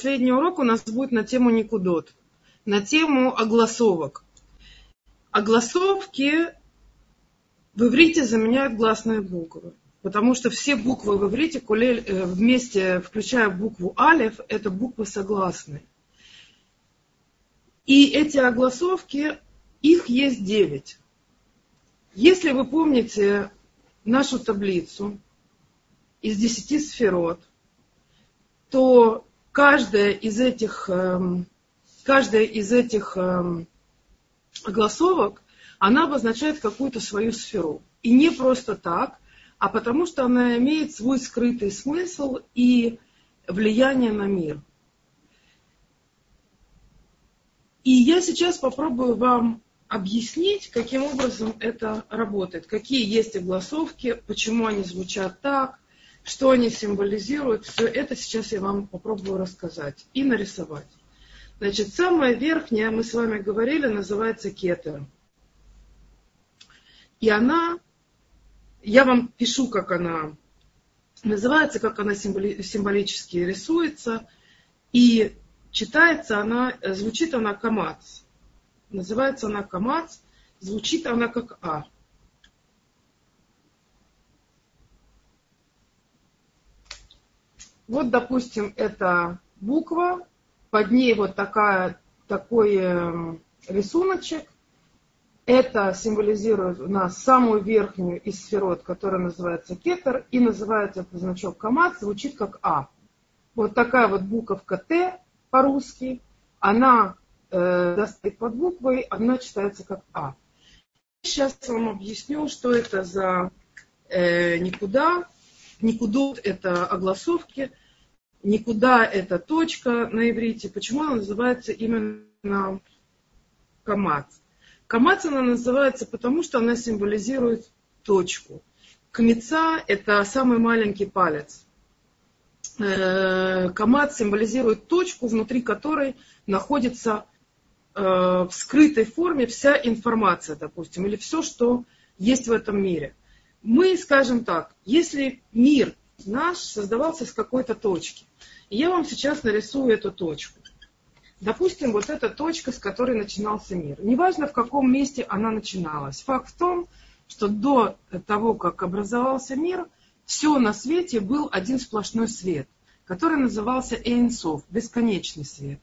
Последний урок у нас будет на тему Никудот, на тему огласовок. Огласовки в иврите заменяют гласные буквы. Потому что все буквы в иврите э, вместе, включая букву алиф, это буквы согласные. И эти огласовки, их есть девять. Если вы помните нашу таблицу из десяти сферот, то каждая из этих, эм, каждая из этих эм, огласовок, она обозначает какую-то свою сферу. И не просто так, а потому что она имеет свой скрытый смысл и влияние на мир. И я сейчас попробую вам объяснить, каким образом это работает, какие есть огласовки, почему они звучат так, что они символизируют. Все это сейчас я вам попробую рассказать и нарисовать. Значит, самая верхняя, мы с вами говорили, называется кетер. И она, я вам пишу, как она называется, как она символи, символически рисуется. И читается она, звучит она камац. Называется она камац, звучит она как А. Вот, допустим, это буква, под ней вот такая, такой эм, рисуночек. Это символизирует у нас самую верхнюю из сферот, которая называется кетер, и называется значок камат, звучит как А. Вот такая вот буковка Т по-русски, она э, стоит под буквой, она читается как А. Сейчас вам объясню, что это за э, никуда. Никудот – это огласовки, никуда это точка на иврите. Почему она называется именно камац? Камац она называется потому, что она символизирует точку. Кмеца – это самый маленький палец. Э, камац символизирует точку, внутри которой находится э, в скрытой форме вся информация, допустим, или все, что есть в этом мире. Мы скажем так, если мир наш создавался с какой-то точки, я вам сейчас нарисую эту точку. Допустим, вот эта точка, с которой начинался мир. Неважно, в каком месте она начиналась. Факт в том, что до того, как образовался мир, все на свете был один сплошной свет, который назывался Эйнсов, бесконечный свет.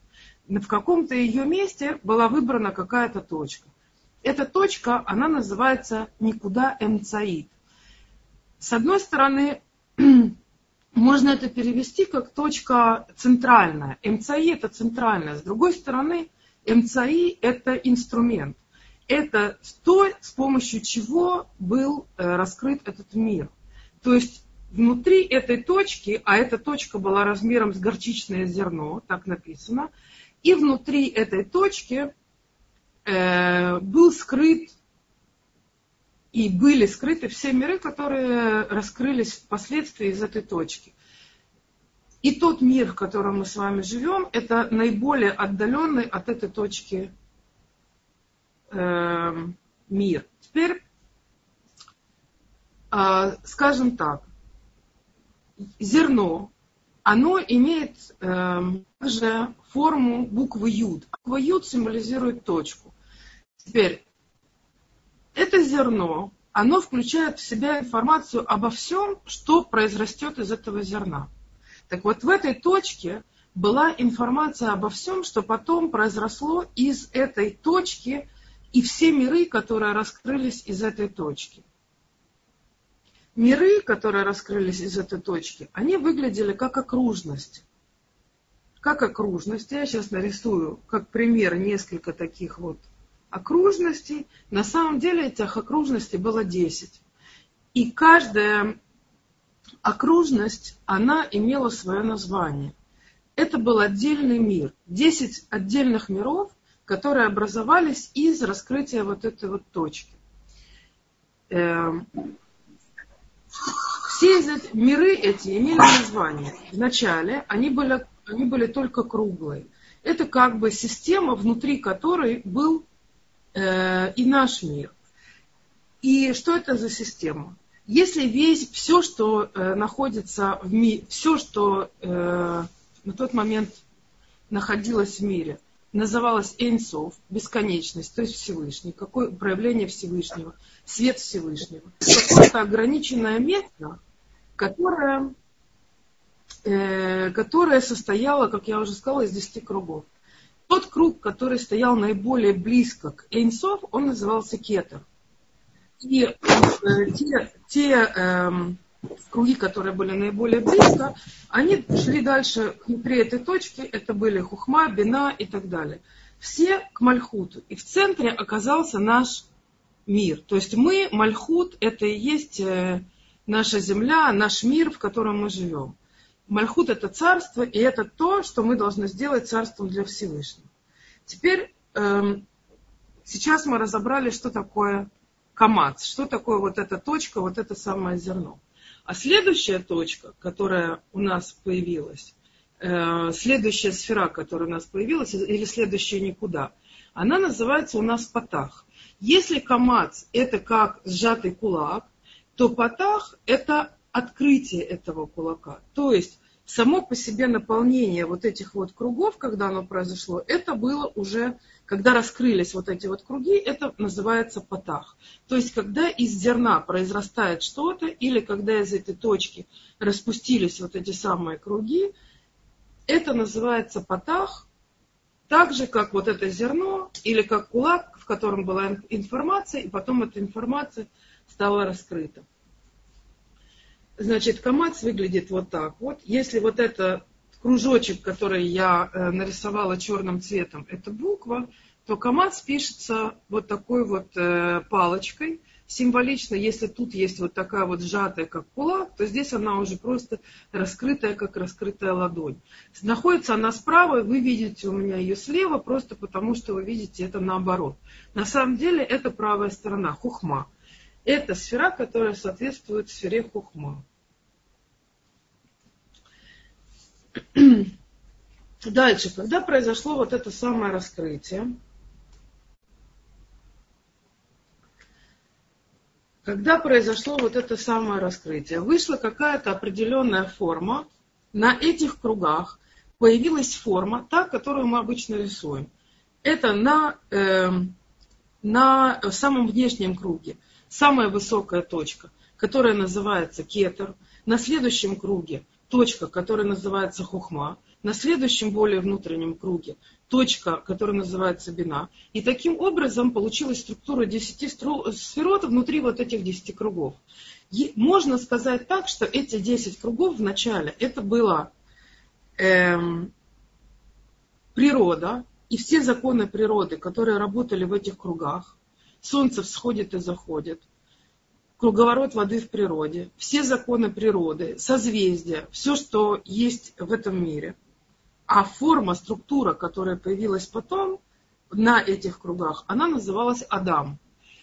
В каком-то ее месте была выбрана какая-то точка. Эта точка, она называется никуда Эмцаид. С одной стороны, можно это перевести как точка центральная. МЦИ это центральная. С другой стороны, МЦИ это инструмент. Это то, с помощью чего был э, раскрыт этот мир. То есть внутри этой точки, а эта точка была размером с горчичное зерно, так написано, и внутри этой точки э, был скрыт и были скрыты все миры, которые раскрылись впоследствии из этой точки. И тот мир, в котором мы с вами живем, это наиболее отдаленный от этой точки э, мир. Теперь, э, скажем так, зерно, оно имеет э, также форму буквы Юд. Буква Юд символизирует точку. Теперь, это зерно, оно включает в себя информацию обо всем, что произрастет из этого зерна. Так вот, в этой точке была информация обо всем, что потом произросло из этой точки и все миры, которые раскрылись из этой точки. Миры, которые раскрылись из этой точки, они выглядели как окружность. Как окружность. Я сейчас нарисую как пример несколько таких вот окружностей. На самом деле этих окружностей было 10. И каждая окружность, она имела свое название. Это был отдельный мир. 10 отдельных миров, которые образовались из раскрытия вот этой вот точки. Эм, все эти миры эти имели название. Вначале они были, они были только круглые. Это как бы система, внутри которой был Э, и наш мир. И что это за система? Если весь, все, что э, находится в мире, все, что э, на тот момент находилось в мире, называлось Эйнсов, бесконечность, то есть Всевышний, какое проявление Всевышнего, свет Всевышнего. Какое-то ограниченное место, которое, э, которое состояло, как я уже сказала, из десяти кругов. Тот круг, который стоял наиболее близко к Эйнсов, он назывался Кетер. И э, те, те э, круги, которые были наиболее близко, они шли дальше внутри этой точки, это были Хухма, Бина и так далее. Все к Мальхуту. И в центре оказался наш мир. То есть мы, Мальхут, это и есть э, наша земля, наш мир, в котором мы живем. Мальхут это царство, и это то, что мы должны сделать царством для Всевышнего. Теперь эм, сейчас мы разобрали, что такое камац, что такое вот эта точка, вот это самое зерно. А следующая точка, которая у нас появилась, э, следующая сфера, которая у нас появилась, или следующая никуда, она называется у нас патах. Если камац это как сжатый кулак, то патах это открытие этого кулака. То есть само по себе наполнение вот этих вот кругов, когда оно произошло, это было уже, когда раскрылись вот эти вот круги, это называется потах. То есть, когда из зерна произрастает что-то, или когда из этой точки распустились вот эти самые круги, это называется потах, так же, как вот это зерно, или как кулак, в котором была информация, и потом эта информация стала раскрыта. Значит, камац выглядит вот так вот. Если вот это кружочек, который я э, нарисовала черным цветом, это буква, то камац пишется вот такой вот э, палочкой. Символично, если тут есть вот такая вот сжатая, как кулак, то здесь она уже просто раскрытая, как раскрытая ладонь. Находится она справа, вы видите у меня ее слева, просто потому что вы видите это наоборот. На самом деле это правая сторона, хухма. Это сфера, которая соответствует сфере хухма. Дальше, когда произошло вот это самое раскрытие, когда произошло вот это самое раскрытие, вышла какая-то определенная форма, на этих кругах появилась форма, та, которую мы обычно рисуем. Это на, э, на самом внешнем круге самая высокая точка, которая называется кетер. На следующем круге точка, которая называется хухма. На следующем более внутреннем круге точка, которая называется бина. И таким образом получилась структура 10 сферот внутри вот этих 10 кругов. И можно сказать так, что эти 10 кругов в начале это была эм, природа и все законы природы, которые работали в этих кругах. Солнце всходит и заходит, круговорот воды в природе, все законы природы, созвездия, все, что есть в этом мире. А форма, структура, которая появилась потом на этих кругах, она называлась Адам.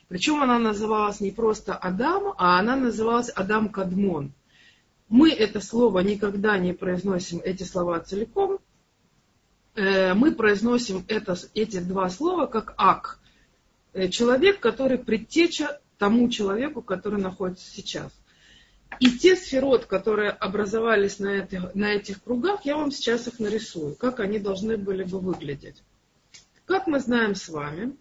Причем она называлась не просто Адам, а она называлась Адам Кадмон. Мы это слово никогда не произносим, эти слова целиком. Э, мы произносим это, эти два слова как ак. Э, человек, который предтеча тому человеку, который находится сейчас. И те сферот, которые образовались на этих, на этих кругах, я вам сейчас их нарисую, как они должны были бы выглядеть. Как мы знаем с вами,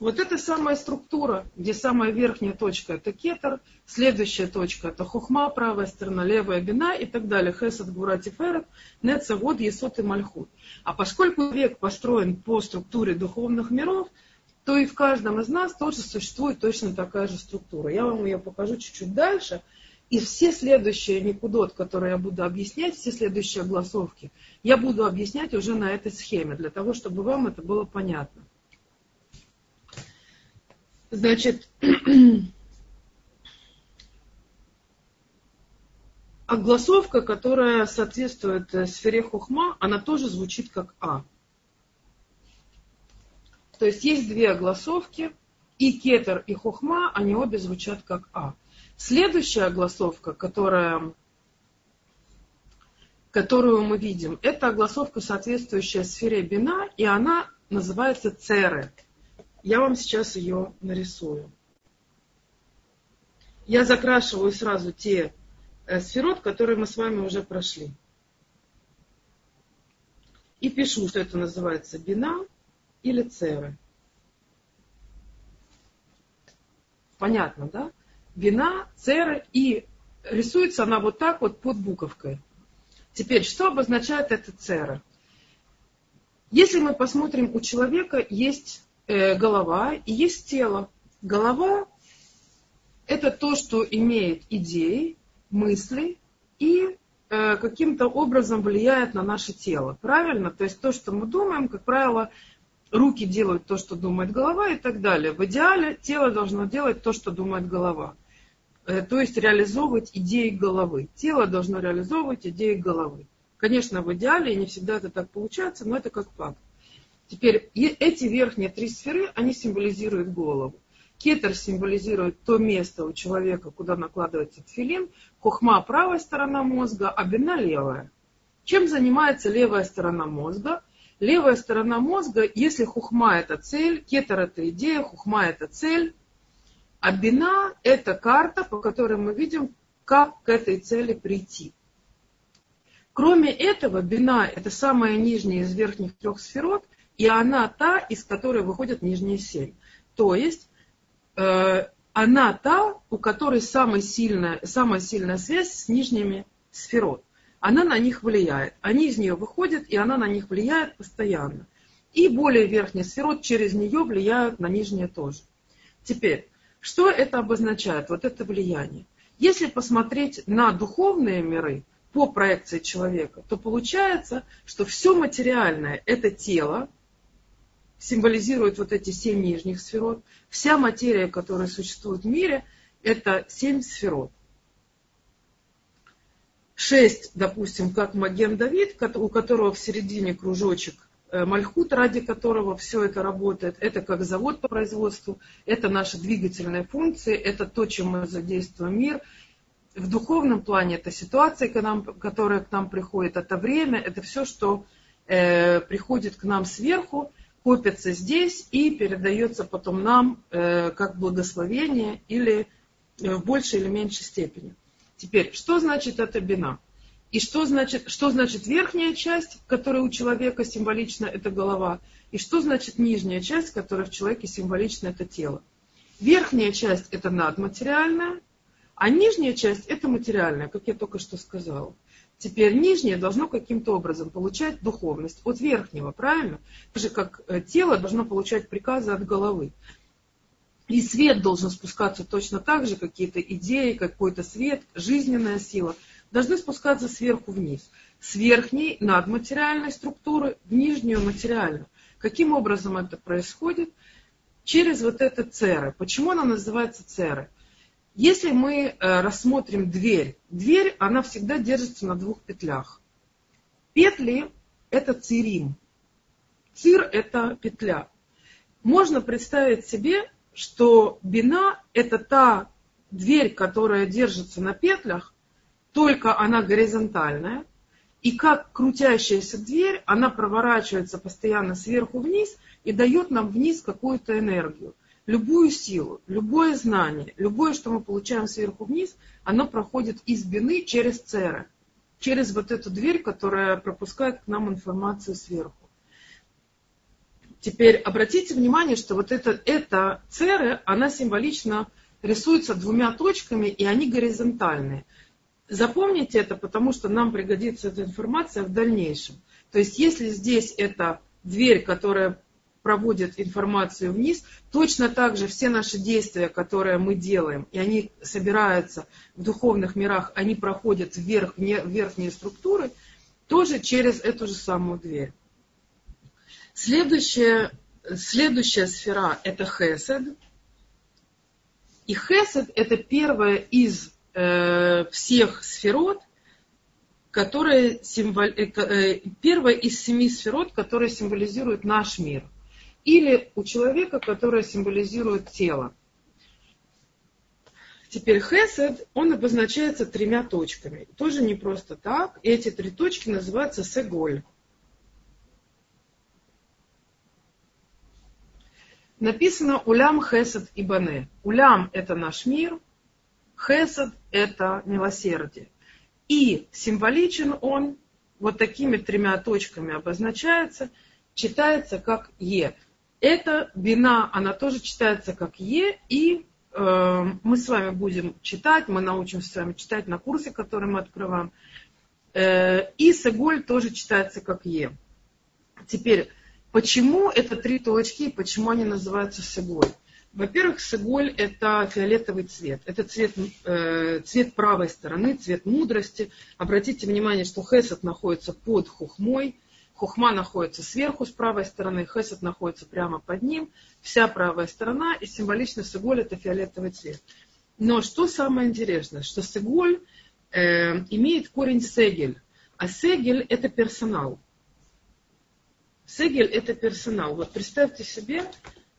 Вот это самая структура, где самая верхняя точка это кетер, следующая точка это хухма, правая сторона, левая бина и так далее. Хесед, гура, тиферет, неца, вод, есот и мальхут. А поскольку век построен по структуре духовных миров, то и в каждом из нас тоже существует точно такая же структура. Я вам ее покажу чуть-чуть дальше. И все следующие никудот, которые я буду объяснять, все следующие голосовки, я буду объяснять уже на этой схеме, для того, чтобы вам это было понятно. Значит, огласовка, которая соответствует э, сфере хухма, она тоже звучит как А. То есть есть две огласовки, и кетер, и хухма, они обе звучат как А. Следующая огласовка, которая, которую мы видим, это огласовка, соответствующая сфере бина, и она называется церет. Я вам сейчас ее нарисую. я закрашиваю сразу те э, сферот, которые мы с вами уже прошли. И пишу, что это называется бина или церы. Понятно, да? Бина, церы и рисуется она вот так вот под буковкой. Теперь, что обозначает эта цера? Если мы посмотрим, у человека есть голова и есть тело. Голова – это то, что имеет идеи, мысли и э, каким-то образом влияет на наше тело. Правильно? То есть то, что мы думаем, как правило, руки делают то, что думает голова и так далее. В идеале тело должно делать то, что думает голова. Э, то есть реализовывать идеи головы. Тело должно реализовывать идеи головы. Конечно, в идеале, и не всегда это так получается, но это как факт. Теперь эти верхние три сферы, они символизируют голову. Кетер символизирует то место у человека, куда накладывается тфилин, хухма – правая сторона мозга, а бина – левая. Чем занимается левая сторона мозга? Левая сторона мозга, если хухма – это цель, кетер – это идея, хухма – это цель, а бина – это карта, по которой мы видим, как к этой цели прийти. Кроме этого, бина – это самая нижняя из верхних трех сферот, и она та, из которой выходят нижние семь. То есть, э, она та, у которой самая сильная, самая сильная связь с нижними сферот. Она на них влияет. Они из нее выходят, и она на них влияет постоянно. И более верхние сферот через нее влияют на нижние тоже. Теперь, что это обозначает, вот это влияние? Если посмотреть на духовные миры, по проекции человека, то получается, что все материальное – это тело, символизирует вот эти семь нижних сферот. Вся материя, которая существует в мире, это семь сферот. Шесть, допустим, как Маген Давид, у которого в середине кружочек э, Мальхут, ради которого все это работает. Это как завод по производству, это наши двигательные функции, это то, чем мы задействуем мир – в духовном плане это нам, которая к нам приходит, это время, это все, что э, приходит к нам сверху, копится здесь и передается потом нам э, как благословение или э, в большей или меньшей степени. Теперь, что значит эта бина? И что значит, что значит верхняя часть, которая у человека символична, это голова, и что значит нижняя часть, которая в человеке символична, это тело. Верхняя часть это надматериальная, а нижняя часть это материальная, как я только что сказала. Теперь нижнее должно каким-то образом получать духовность от верхнего, правильно? Так же, как э, тело должно получать приказы от головы. И свет должен спускаться точно так же, какие-то идеи, какой-то свет, жизненная сила должны спускаться сверху вниз. С верхней надматериальной структуры в нижнюю материальную. Каким образом это происходит? Через вот это церы. Почему она называется церы? Если мы э, рассмотрим дверь, дверь, она всегда держится на двух петлях. Петли – это цирим. Цир – это петля. Можно представить себе, что бина – это та дверь, которая держится на петлях, только она горизонтальная, и как крутящаяся дверь, она проворачивается постоянно сверху вниз и дает нам вниз какую-то энергию любую силу, любое знание, любое, что мы получаем сверху вниз, оно проходит из бины через церы, через вот эту дверь, которая пропускает к нам информацию сверху. Теперь обратите внимание, что вот это, эта церы, она символично рисуется двумя точками, и они горизонтальные. Запомните это, потому что нам пригодится эта информация в дальнейшем. То есть, если здесь это дверь, которая проводит информацию вниз, точно так же все наши действия, которые мы делаем, и они собираются в духовных мирах, они проходят вверх, в верхние структуры, тоже через эту же самую дверь. Следующая, следующая сфера – это хесед. И хесед – это первая из э, всех сферот, которая символ, э, э, первая из семи сферот, которая символизирует наш мир – или у человека, которое символизирует тело. Теперь хесед, он обозначается тремя точками. Тоже не просто так. Эти три точки называются сеголь. Написано улям хесед и бане. Улям – это наш мир, Хесед – это милосердие. И символичен он, вот такими тремя точками обозначается, читается как Е. Эта бина, она тоже читается как Е, и э, мы с вами будем читать, мы научимся с вами читать на курсе, который мы открываем. Э, и Сеголь тоже читается как Е. Теперь, почему это три точки и почему они называются Сеголь? Во-первых, сыголь – это фиолетовый цвет. Это цвет, э, цвет правой стороны, цвет мудрости. Обратите внимание, что хесед находится под хухмой. Хухма находится сверху с правой стороны, хесед находится прямо под ним. Вся правая сторона и символично сыголь – это фиолетовый цвет. Но что самое интересное, что сыголь э, имеет корень сегель. А сегель – это персонал. Сегель – это персонал. Вот представьте себе,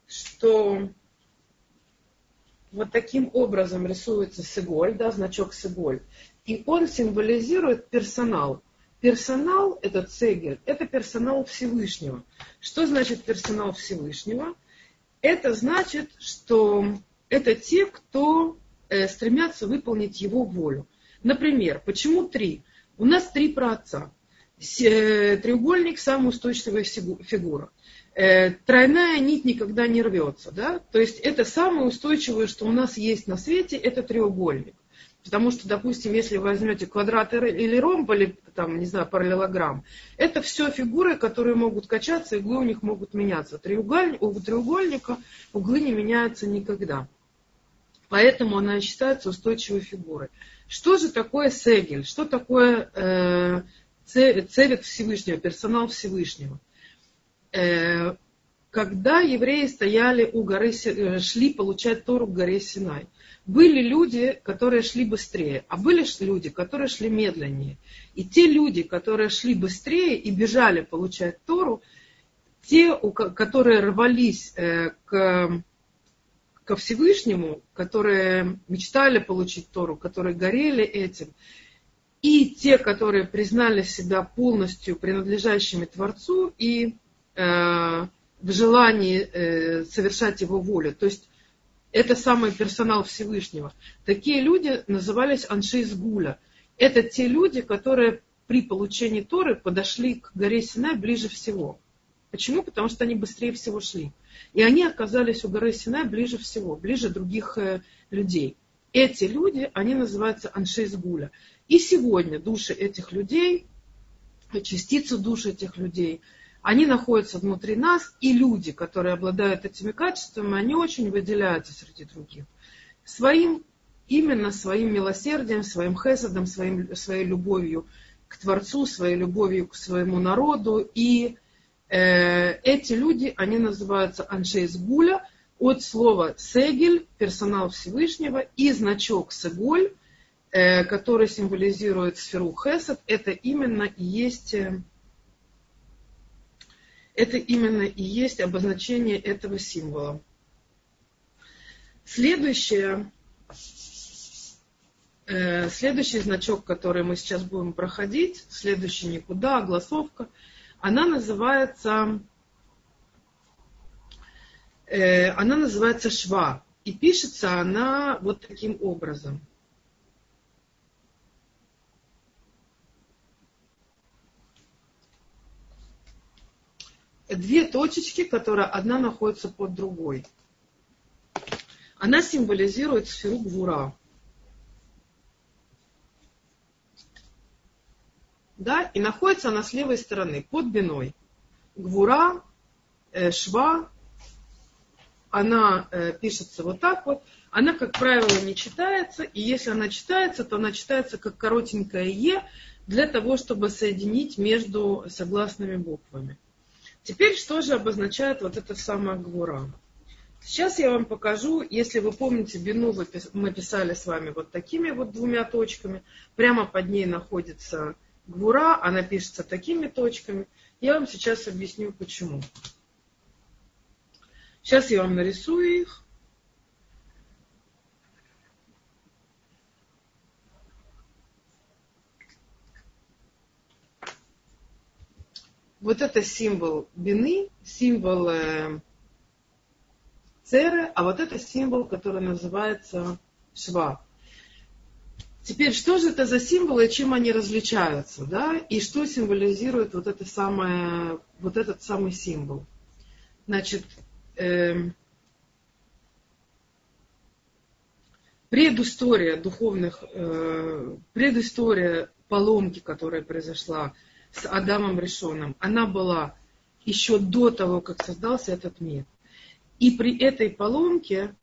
что вот таким образом рисуется сыголь, да, значок сыголь. И он символизирует персонал. Персонал, этот цегель, это персонал Всевышнего. Что значит персонал Всевышнего? Это значит, что это те, кто э, стремятся выполнить его волю. Например, почему три? У нас три праотца. Э, треугольник – самая устойчивая фигура. Э, тройная нить никогда не рвется. Да? То есть это самое устойчивое, что у нас есть на свете, это треугольник. Потому что, допустим, если вы возьмете квадрат или ромб, или там, не знаю, параллелограмм, это все фигуры, которые могут качаться, углы у них могут меняться. Треугольник, у треугольника углы не меняются никогда. Поэтому она считается устойчивой фигурой. Что же такое Сегель? Что такое э, цевет Всевышнего, персонал Всевышнего? Э, когда евреи стояли у горы, э, шли получать Тору к горе Синай, были люди, которые шли быстрее, а были люди, которые шли медленнее. И те люди, которые шли быстрее и бежали получать Тору, те, которые рвались э, к, ко Всевышнему, которые мечтали получить Тору, которые горели этим, и те, которые признали себя полностью принадлежащими Творцу и Э, в желании э, совершать его волю. То есть это самый персонал Всевышнего. Такие люди назывались анши гуля. Это те люди, которые при получении Торы подошли к горе Синай ближе всего. Почему? Потому что они быстрее всего шли. И они оказались у горы Синай ближе всего, ближе других э, людей. Эти люди, они называются анши гуля. И сегодня души этих людей, частицы душ этих людей – они находятся внутри нас, и люди, которые обладают этими качествами, они очень выделяются среди других. Своим, именно своим милосердием, своим хесадом, своим, своей любовью к Творцу, своей любовью к своему народу. И э, эти люди, они называются аншейс гуля, от слова сегель, персонал Всевышнего, и значок сеголь, э, который символизирует сферу хесад, это именно и есть э, это именно и есть обозначение этого символа. Следующее, э, следующий значок, который мы сейчас будем проходить, следующий никуда, огласовка, она называется, э, она называется шва. И пишется она вот таким образом – две точечки, которые одна находится под другой. Она символизирует сферу Гвура. Да, и находится она с левой стороны, под биной. Гвура, э, шва, она э, пишется вот так вот. Она, как правило, не читается, и если она читается, то она читается как коротенькое Е для того, чтобы соединить между согласными буквами. Теперь что же обозначает вот эта самая гвура? Сейчас я вам покажу, если вы помните, бину мы писали с вами вот такими вот двумя точками. Прямо под ней находится гвура, она пишется такими точками. Я вам сейчас объясню, почему. Сейчас я вам нарисую их. Вот это символ бины, символ э, церы, а вот это символ, который называется шва. Теперь, что же это за символы, чем они различаются, да, и что символизирует вот, это самое, вот этот самый символ? Значит, э, предыстория духовных, э, предыстория поломки, которая произошла с Адамом Решоном, она была еще до того, как создался этот мир. И при этой поломке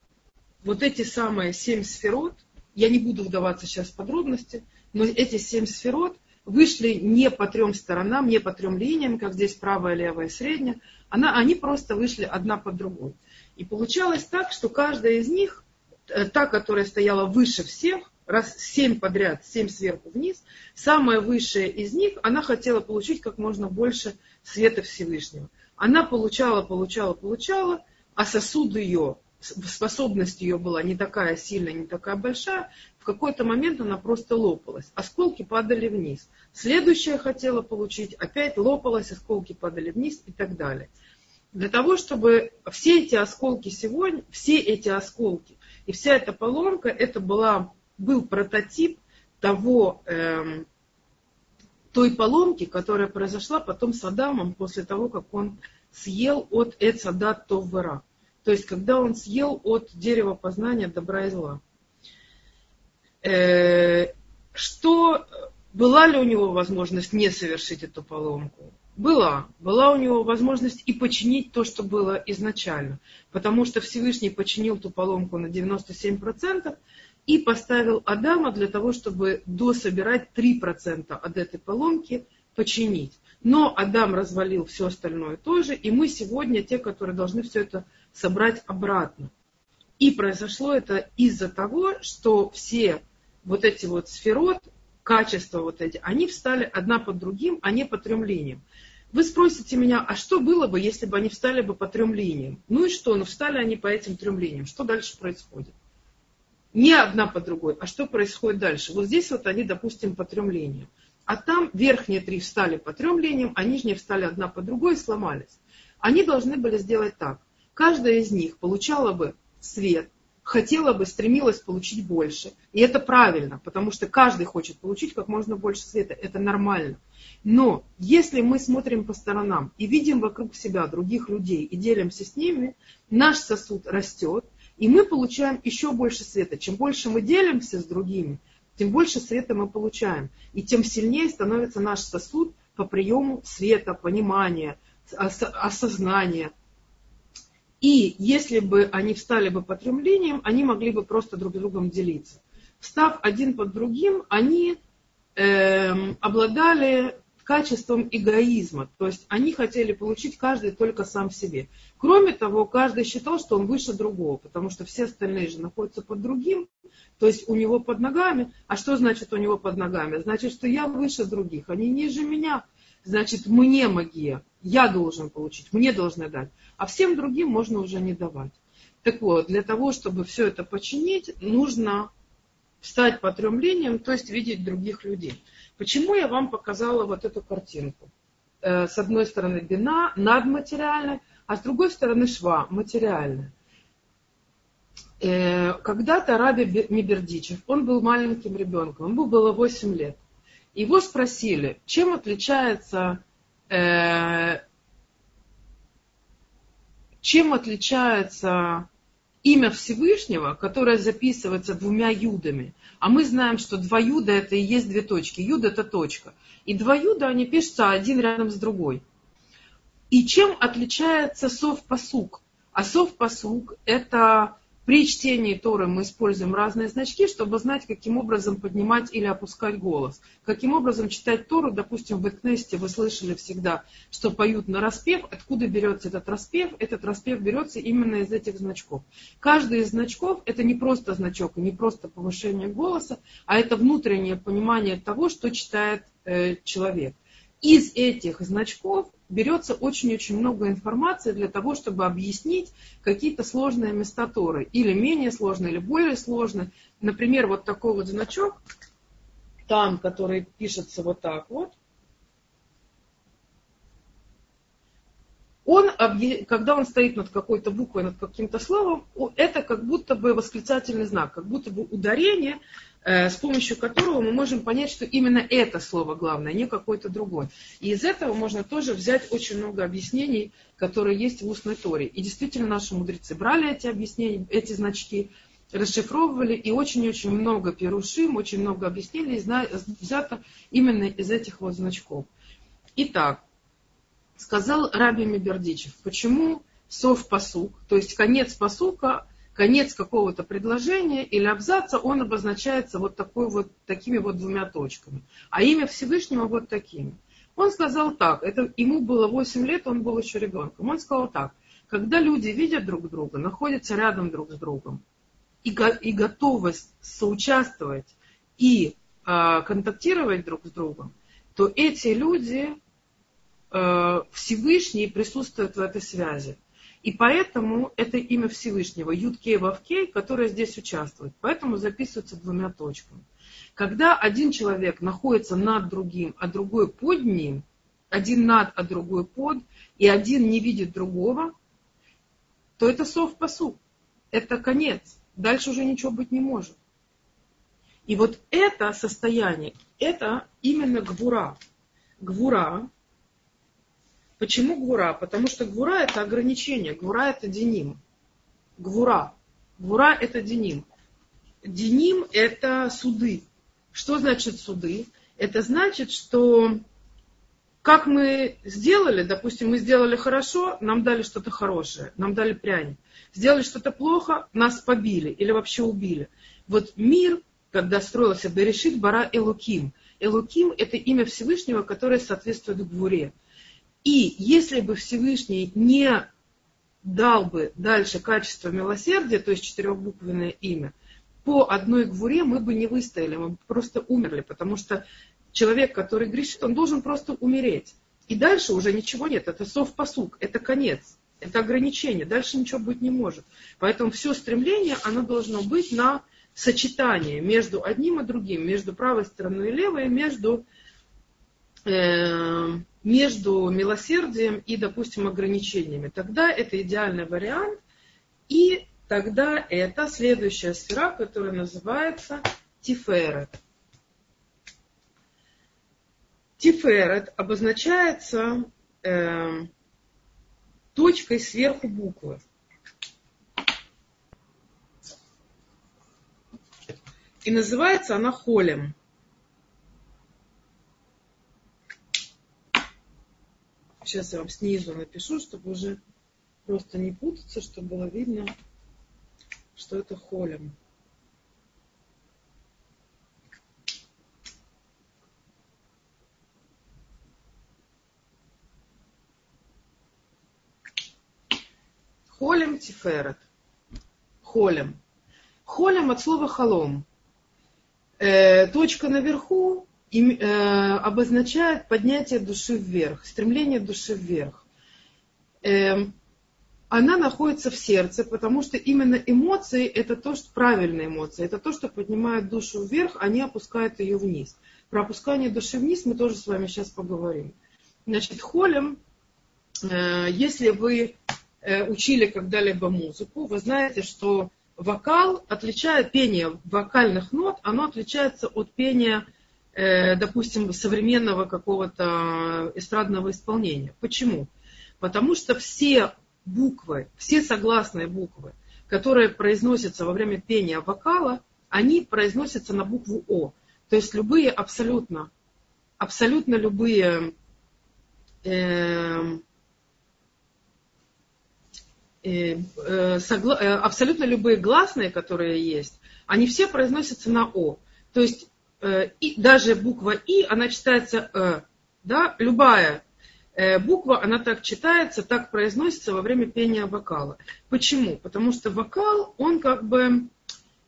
вот эти самые семь сферот – я не буду вдаваться сейчас в подробности, но эти семь сферот вышли не по трем сторонам, не по трем линиям, как здесь правая, левая, средняя. Она, они просто вышли одна под другой. И получалось так, что каждая из них, э, та, которая стояла выше всех, раз семь подряд, семь сверху вниз, самая высшая из них, она хотела получить как можно больше света Всевышнего. Она получала, получала, получала, а сосуд ее способность ее была не такая сильная, не такая большая, в какой-то момент она просто лопалась. Осколки падали вниз. Следующая хотела получить, опять лопалась, осколки падали вниз и так далее. Для того, чтобы все эти осколки сегодня, все эти осколки и вся эта поломка, это была, был прототип того, эм, той поломки, которая произошла потом с Адамом после того, как он съел от Эцадат Товвера. То есть, когда он съел от дерева познания добра и зла. Э, что, была ли у него возможность не совершить эту поломку? Была. Была у него возможность и починить то, что было изначально. Потому что Всевышний починил ту поломку на 97% и поставил Адама для того, чтобы дособирать 3% от этой поломки починить. Но Адам развалил все остальное тоже, и мы сегодня те, которые должны все это собрать обратно. И произошло это из-за того, что все вот эти вот сферот, качества вот эти, они встали одна под другим, а не по трем линиям. Вы спросите меня, а что было бы, если бы они встали бы по трем линиям? Ну и что? Ну встали они по этим трем линиям. Что дальше происходит? Не одна по другой, а что происходит дальше? Вот здесь вот они, допустим, по трем линиям. А там верхние три встали по трем линиям, а нижние встали одна по другой и сломались. Они должны были сделать так. Каждая из них получала бы свет, хотела бы, стремилась получить больше. И это правильно, потому что каждый хочет получить как можно больше света. Это нормально. Но если мы смотрим по сторонам и видим вокруг себя других людей и делимся с ними, наш сосуд растет, и мы получаем еще больше света. Чем больше мы делимся с другими, тем больше света мы получаем. И тем сильнее становится наш сосуд по приему света, понимания, осознания. И если бы они встали бы по трем линиям, они могли бы просто друг с другом делиться. Встав один под другим, они э, обладали качеством эгоизма. То есть они хотели получить каждый только сам себе. Кроме того, каждый считал, что он выше другого, потому что все остальные же находятся под другим, то есть у него под ногами. А что значит у него под ногами? Значит, что я выше других, они ниже меня. Значит, мне магия, я должен получить, мне должны дать а всем другим можно уже не давать. Так вот, для того, чтобы все это починить, нужно встать по трем линиям, то есть видеть других людей. Почему я вам показала вот эту картинку? Э, с одной стороны бина, надматериальная, а с другой стороны шва, материальная. Э, когда-то Раби Мибердичев, он был маленьким ребенком, ему было 8 лет. Его спросили, чем отличается э, чем отличается имя Всевышнего, которое записывается двумя юдами. А мы знаем, что два юда это и есть две точки. Юд это точка. И два юда, они пишутся один рядом с другой. И чем отличается сов-посук? А сов-посук это при чтении Торы мы используем разные значки, чтобы знать, каким образом поднимать или опускать голос. Каким образом читать Тору, допустим, в Экнесте вы слышали всегда, что поют на распев. Откуда берется этот распев? Этот распев берется именно из этих значков. Каждый из значков это не просто значок, не просто повышение голоса, а это внутреннее понимание того, что читает э, человек. Из этих значков берется очень-очень много информации для того, чтобы объяснить какие-то сложные места Торы. Или менее сложные, или более сложные. Например, вот такой вот значок, там, который пишется вот так вот, он, когда он стоит над какой-то буквой, над каким-то словом, это как будто бы восклицательный знак, как будто бы ударение, э, с помощью которого мы можем понять, что именно это слово главное, не какое-то другое. И из этого можно тоже взять очень много объяснений, которые есть в устной торе. И действительно наши мудрецы брали эти объяснения, эти значки, расшифровывали, и очень-очень много перушим, очень много объяснений взято именно из этих вот значков. Итак, сказал Раби Мибердичев, почему сов посук, то есть конец посука, конец какого-то предложения или абзаца, он обозначается вот, такой вот такими вот двумя точками, а имя Всевышнего вот такими. Он сказал так, это, ему было 8 лет, он был еще ребенком. Он сказал так, когда люди видят друг друга, находятся рядом друг с другом, и, и готовность соучаствовать и э, контактировать друг с другом, то эти люди Всевышний присутствует в этой связи. И поэтому это имя Всевышнего, Юткей Вавкей, которое здесь участвует. Поэтому записывается двумя точками. Когда один человек находится над другим, а другой под ним, один над, а другой под, и один не видит другого, то это сов посу. Это конец. Дальше уже ничего быть не может. И вот это состояние, это именно гвура. Гвура Почему гвура? Потому что гвура это ограничение, гвура это деним. Гвура. Гвура это деним. Деним это суды. Что значит суды? Это значит, что как мы сделали, допустим, мы сделали хорошо, нам дали что-то хорошее, нам дали пряник. Сделали что-то плохо, нас побили или вообще убили. Вот мир, когда строился Берешит Бара Элуким. Элуким – это имя Всевышнего, которое соответствует Гвуре. И если бы Всевышний не дал бы дальше качество милосердия, то есть четырехбуквенное имя, по одной гвуре мы бы не выстояли, мы бы просто умерли, потому что человек, который грешит, он должен просто умереть. И дальше уже ничего нет, это совпосук, это конец, это ограничение, дальше ничего быть не может. Поэтому все стремление, оно должно быть на сочетание между одним и другим, между правой стороной и левой, между э, между милосердием и, допустим, ограничениями. Тогда это идеальный вариант. И тогда это следующая сфера, которая называется Тиферет. Тиферет обозначается э, точкой сверху буквы. И называется она холем. Сейчас я вам снизу напишу, чтобы уже просто не путаться, чтобы было видно, что это холем. Холем тиферет. Холем. Холем от слова холом. Э, точка наверху и, э, обозначает поднятие души вверх, стремление души вверх. Э, она находится в сердце, потому что именно эмоции это то, что правильные эмоции, это то, что поднимает душу вверх, а не опускает ее вниз. Про опускание души вниз мы тоже с вами сейчас поговорим. Значит, холем, э, если вы э, учили когда-либо музыку, вы знаете, что вокал отличает пение вокальных нот, оно отличается от пения допустим, современного какого-то эстрадного исполнения. Почему? Потому что все буквы, все согласные буквы, которые произносятся во время пения вокала, они произносятся на букву О. То есть любые абсолютно, абсолютно любые э, э, э, э, абсолютно любые гласные, которые есть, они все произносятся на О. То есть Э, и даже буква И, она читается Э. Да? Любая э, буква, она так читается, так произносится во время пения вокала. Почему? Потому что вокал, он как бы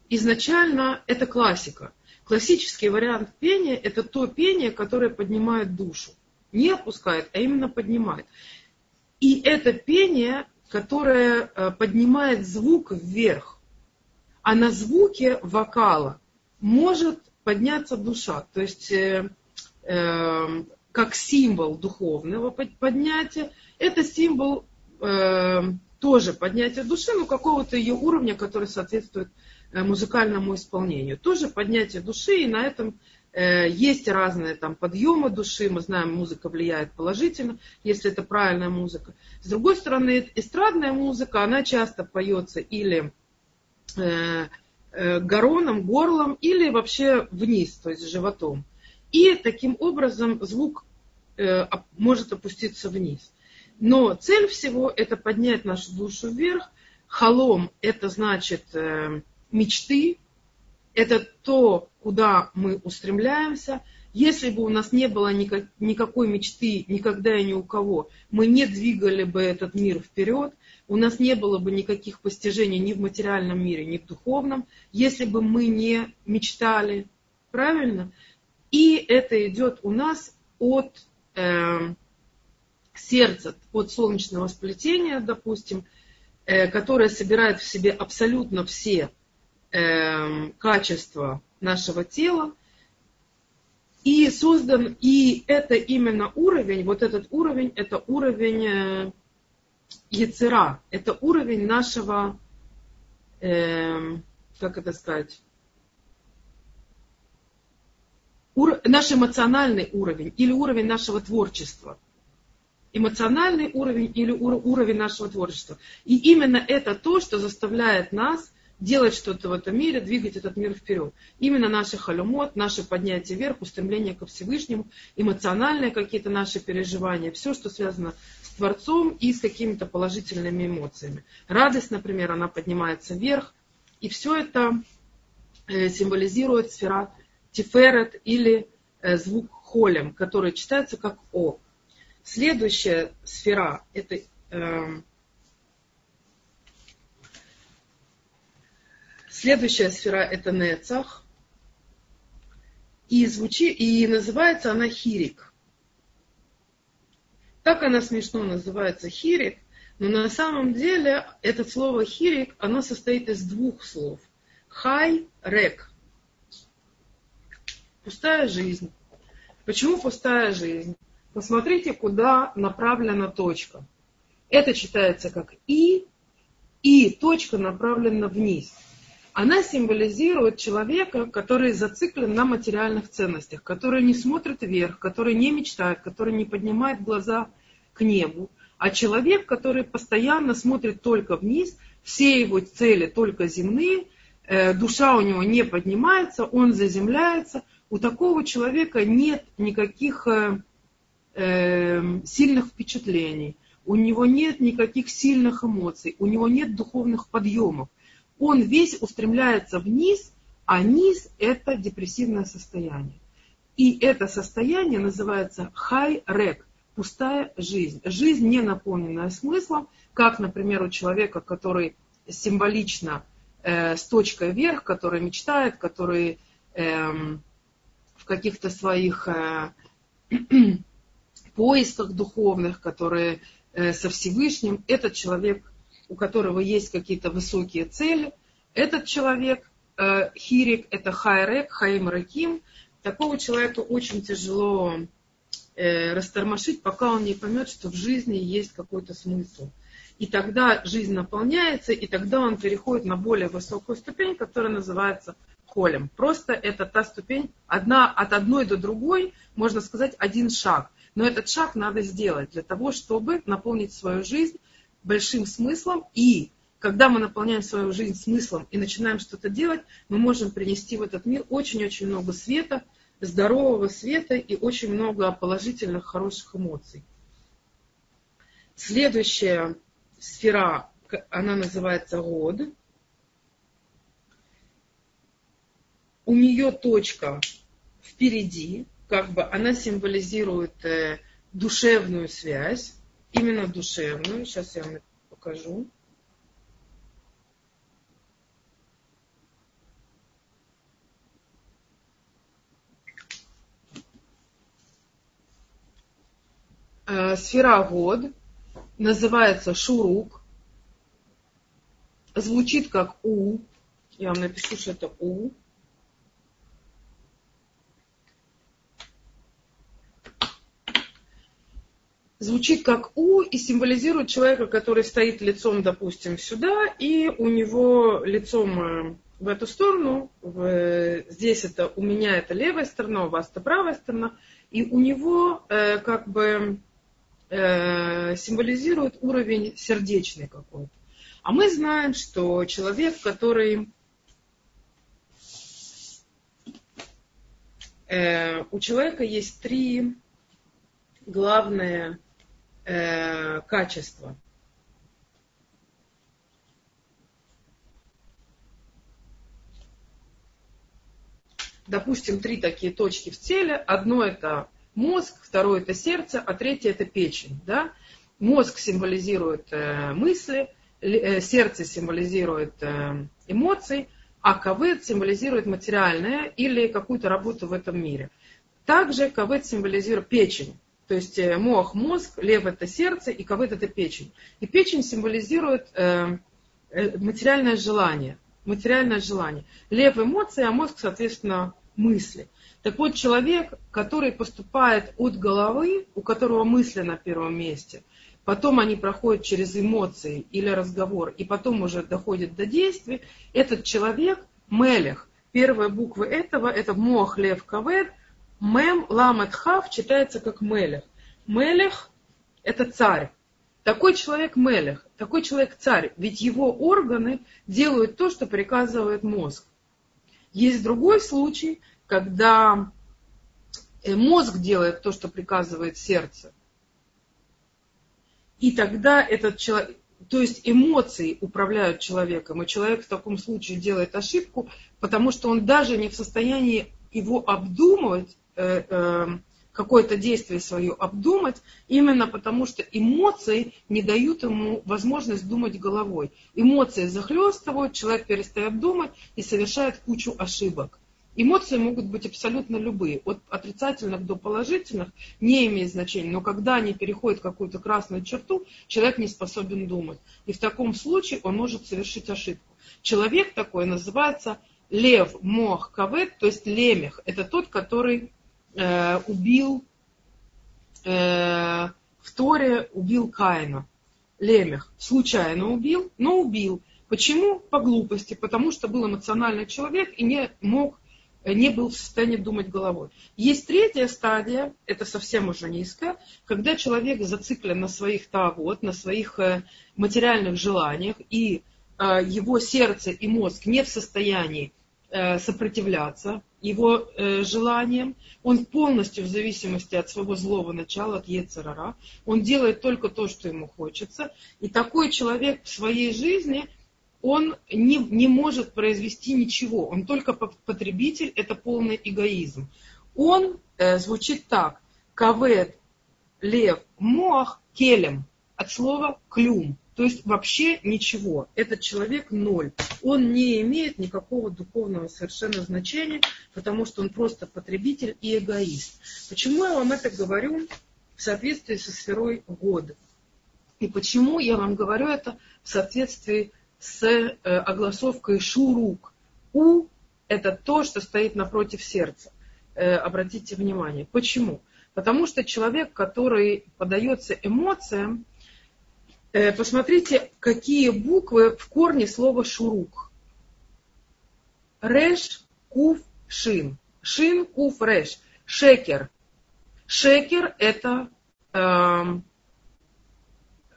изначально, это классика. Классический вариант пения – это то пение, которое поднимает душу. Не опускает, а именно поднимает. И это пение, которое э, поднимает звук вверх. А на звуке вокала может подняться душа. То есть э, э, как символ духовного поднятия, это символ э, тоже поднятие души, но какого-то ее уровня, который соответствует э, музыкальному исполнению. Тоже поднятие души, и на этом э, есть разные там подъемы души. Мы знаем, музыка влияет положительно, если это правильная музыка. С другой стороны, эстрадная музыка, она часто поется или э, гороном, горлом, или вообще вниз, то есть животом. И таким образом звук э, может опуститься вниз. Но цель всего это поднять нашу душу вверх. Халом это значит э, мечты, это то, куда мы устремляемся. Если бы у нас не было никак, никакой мечты никогда и ни у кого, мы не двигали бы этот мир вперед, у нас не было бы никаких постижений ни в материальном мире, ни в духовном, если бы мы не мечтали. Правильно? И это идет у нас от э, сердца, от солнечного сплетения, допустим, э, которое собирает в себе абсолютно все э, качества нашего тела, и создан, и это именно уровень, вот этот уровень, это уровень э, яцера, это уровень нашего, э, как это сказать, ур, наш эмоциональный уровень или уровень нашего творчества. Эмоциональный уровень или ур, уровень нашего творчества. И именно это то, что заставляет нас делать что-то в этом мире, двигать этот мир вперед. Именно наши халюмот, наше поднятие вверх, устремление ко Всевышнему, эмоциональные какие-то наши переживания, все, что связано с Творцом и с какими-то положительными эмоциями. Радость, например, она поднимается вверх, и все это э, символизирует сфера Тиферет или э, звук холем, который читается как О. Следующая сфера это э, Следующая сфера это Нецах. И, звучи, и называется она Хирик. Так она смешно называется Хирик, но на самом деле это слово Хирик, оно состоит из двух слов. Хай, рек. Пустая жизнь. Почему пустая жизнь? Посмотрите, куда направлена точка. Это читается как И, и точка направлена вниз она символизирует человека, который зациклен на материальных ценностях, который не смотрит вверх, который не мечтает, который не поднимает глаза к небу, а человек, который постоянно смотрит только вниз, все его цели только земные, э, душа у него не поднимается, он заземляется. У такого человека нет никаких э, э, сильных впечатлений, у него нет никаких сильных эмоций, у него нет духовных подъемов он весь устремляется вниз, а низ – это депрессивное состояние. И это состояние называется хай-рек – пустая жизнь. Жизнь, не наполненная смыслом, как, например, у человека, который символично э, с точкой вверх, который мечтает, который э, в каких-то своих э, поисках духовных, который э, со Всевышним, этот человек у которого есть какие-то высокие цели. Этот человек, э, хирик, это хайрек, хаим раким. Такого человека очень тяжело э, растормошить, пока он не поймет, что в жизни есть какой-то смысл. И тогда жизнь наполняется, и тогда он переходит на более высокую ступень, которая называется холем. Просто это та ступень, одна, от одной до другой, можно сказать, один шаг. Но этот шаг надо сделать для того, чтобы наполнить свою жизнь большим смыслом, и когда мы наполняем свою жизнь смыслом и начинаем что-то делать, мы можем принести в этот мир очень-очень много света, здорового света и очень много положительных, хороших эмоций. Следующая сфера, она называется год. У нее точка впереди, как бы она символизирует э, душевную связь именно душевную. Сейчас я вам покажу. Э, сфера год называется шурук. Звучит как У. Я вам напишу, что это У. звучит как У и символизирует человека, который стоит лицом, допустим, сюда, и у него лицом э, в эту сторону, в, здесь это у меня это левая сторона, у вас это правая сторона, и у него э, как бы э, символизирует уровень сердечный какой-то. А мы знаем, что человек, который э, у человека есть три главные э, качества. Допустим, три такие точки в теле. Одно это мозг, второе это сердце, а третье это печень. Да? Мозг символизирует э, мысли, э, сердце символизирует э, эмоции, а кавет символизирует материальное или какую-то работу в этом мире. Также кавет символизирует печень. То есть э, мох, мозг, лев это сердце и кавыт это печень. И печень символизирует э, э, материальное желание. Материальное желание. Лев эмоции, а мозг, соответственно, мысли. Так вот, человек, который поступает от головы, у которого мысли на первом месте, потом они проходят через эмоции или разговор, и потом уже доходят до действий, этот человек мелех. Первая буква этого – это мох, лев, кавет, Мем ламет хав читается как мелех. Мелех – это царь. Такой человек мелех, такой человек царь, ведь его органы делают то, что приказывает мозг. Есть другой случай, когда э, мозг делает то, что приказывает сердце. И тогда этот человек, то есть эмоции управляют человеком, и человек в таком случае делает ошибку, потому что он даже не в состоянии его обдумывать какое-то действие свое обдумать, именно потому что эмоции не дают ему возможность думать головой. Эмоции захлестывают, человек перестает думать и совершает кучу ошибок. Эмоции могут быть абсолютно любые, от отрицательных до положительных, не имеет значения. Но когда они переходят какую-то красную черту, человек не способен думать. И в таком случае он может совершить ошибку. Человек такой называется лев, мох, кавет, то есть лемех. Это тот, который э, убил э, в Торе, убил Каина. Лемех случайно убил, но убил. Почему? По глупости, потому что был эмоциональный человек и не мог, не был в состоянии думать головой. Есть третья стадия, это совсем уже низкая, когда человек зациклен на своих тавод, на своих э, материальных желаниях, и э, его сердце и мозг не в состоянии сопротивляться, его э, желаниям, он полностью в зависимости от своего злого начала, от Ецерара, он делает только то, что ему хочется, и такой человек в своей жизни, он не, не может произвести ничего, он только потребитель, это полный эгоизм. Он э, звучит так, кавет, лев, моах, келем, от слова клюм, то есть вообще ничего. Этот человек ноль. Он не имеет никакого духовного совершенно значения, потому что он просто потребитель и эгоист. Почему я вам это говорю в соответствии со сферой года? И почему я вам говорю это в соответствии с э, огласовкой шурук? У – это то, что стоит напротив сердца. Э, обратите внимание. Почему? Потому что человек, который подается эмоциям, посмотрите, какие буквы в корне слова шурук. Реш, куф, шин. Шин, куф, реш. Шекер. Шекер это э,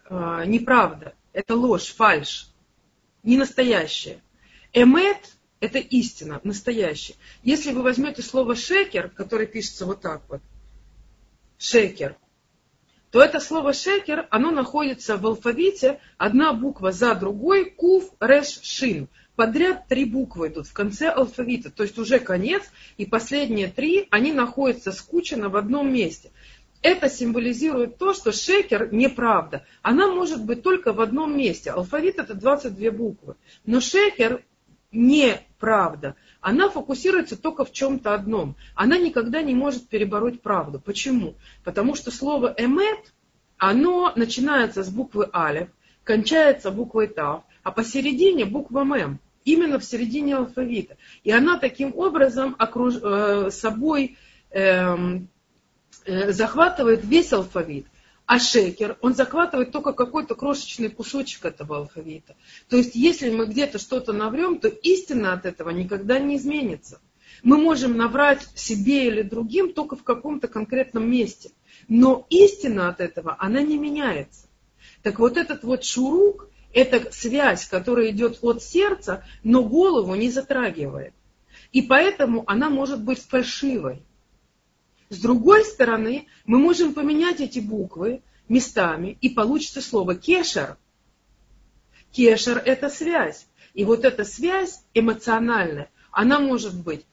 э, неправда, это ложь, фальш, не настоящее. Эмет – это истина, настоящее. Если вы возьмете слово шекер, которое пишется вот так вот, шекер, то это слово шекер, оно находится в алфавите, одна буква за другой, кув, реш, шин. Подряд три буквы идут в конце алфавита, то есть уже конец, и последние три, они находятся скучно в одном месте. Это символизирует то, что шекер неправда. Она может быть только в одном месте. Алфавит это 22 буквы. Но шекер неправда. Она фокусируется только в чем-то одном. Она никогда не может перебороть правду. Почему? Потому что слово эмет, оно начинается с буквы алев, кончается буквой тав, а посередине буква мем. Именно в середине алфавита. И она таким образом окруж... э, собой э, э, захватывает весь алфавит. А шекер, он захватывает только какой-то крошечный кусочек этого алфавита. То есть, если мы где-то что-то наврем, то истина от этого никогда не изменится. Мы можем наврать себе или другим только в каком-то конкретном месте. Но истина от этого, она не меняется. Так вот этот вот шурук, это связь, которая идет от сердца, но голову не затрагивает. И поэтому она может быть фальшивой. С другой стороны, мы можем поменять эти буквы местами, и получится слово кешер. Кешер – это связь. И вот эта связь эмоциональная, она может быть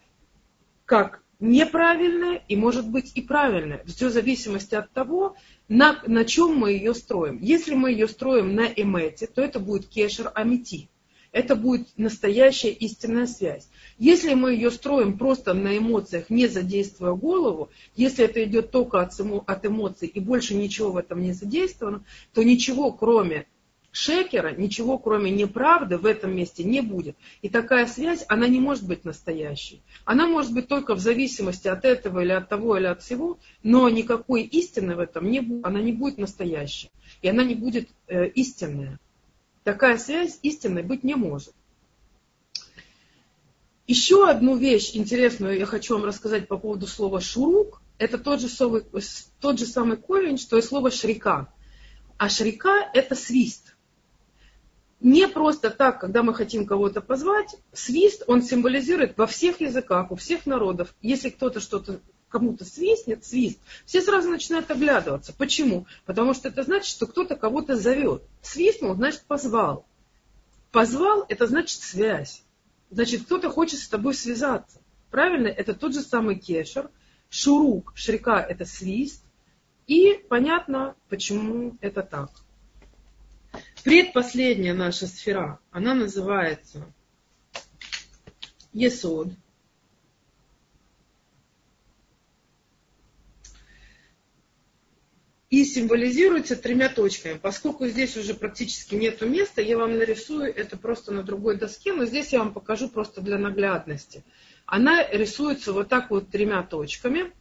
как неправильная и может быть и правильная. Все в зависимости от того, на, на чем мы ее строим. Если мы ее строим на эмете, то это будет кешер амити. Это будет настоящая истинная связь. Если мы ее строим просто на эмоциях, не задействуя голову, если это идет только от, от эмоций и больше ничего в этом не задействовано, то ничего кроме шекера, ничего кроме неправды в этом месте не будет. И такая связь, она не может быть настоящей. Она может быть только в зависимости от этого или от того или от всего, но никакой истины в этом не будет, она не будет настоящей. И она не будет э, истинная. Такая связь истинной быть не может. Еще одну вещь интересную я хочу вам рассказать по поводу слова шурук. Это тот же, самый, тот же самый корень, что и слово шрика. А шрика – это свист не просто так, когда мы хотим кого-то позвать, свист, он символизирует во всех языках, у всех народов. Если кто-то что-то кому-то свистнет, свист, все сразу начинают оглядываться. Почему? Потому что это значит, что кто-то кого-то зовет. Свистнул, значит позвал. Позвал, это значит связь. Значит, кто-то хочет с тобой связаться. Правильно? Это тот же самый кешер. Шурук, шрика – это свист. И понятно, почему это так. Предпоследняя наша сфера, она называется Есод. И символизируется тремя точками. Поскольку здесь уже практически нету места, я вам нарисую это просто на другой доске, но здесь я вам покажу просто для наглядности. Она рисуется вот так вот тремя точками.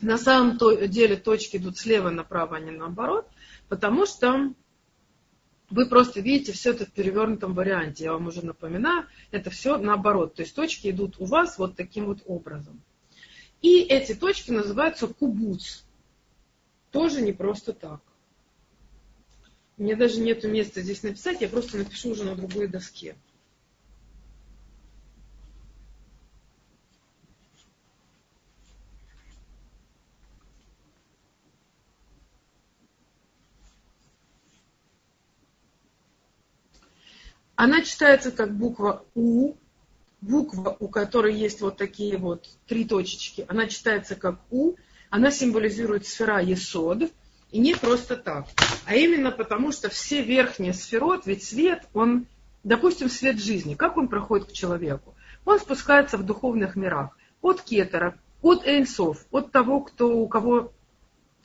На самом деле точки идут слева направо, а не наоборот, потому что вы просто видите все это в перевернутом варианте. Я вам уже напоминаю, это все наоборот. То есть точки идут у вас вот таким вот образом. И эти точки называются кубуц. Тоже не просто так. Мне даже нету места здесь написать, я просто напишу уже на другой доске. Она читается как буква У, буква, у которой есть вот такие вот три точечки, она читается как У, она символизирует сфера Есод, и не просто так, а именно потому, что все верхние сферот, ведь свет, он, допустим, свет жизни, как он проходит к человеку? Он спускается в духовных мирах, от кетера, от эйнсов, от того, кто, у кого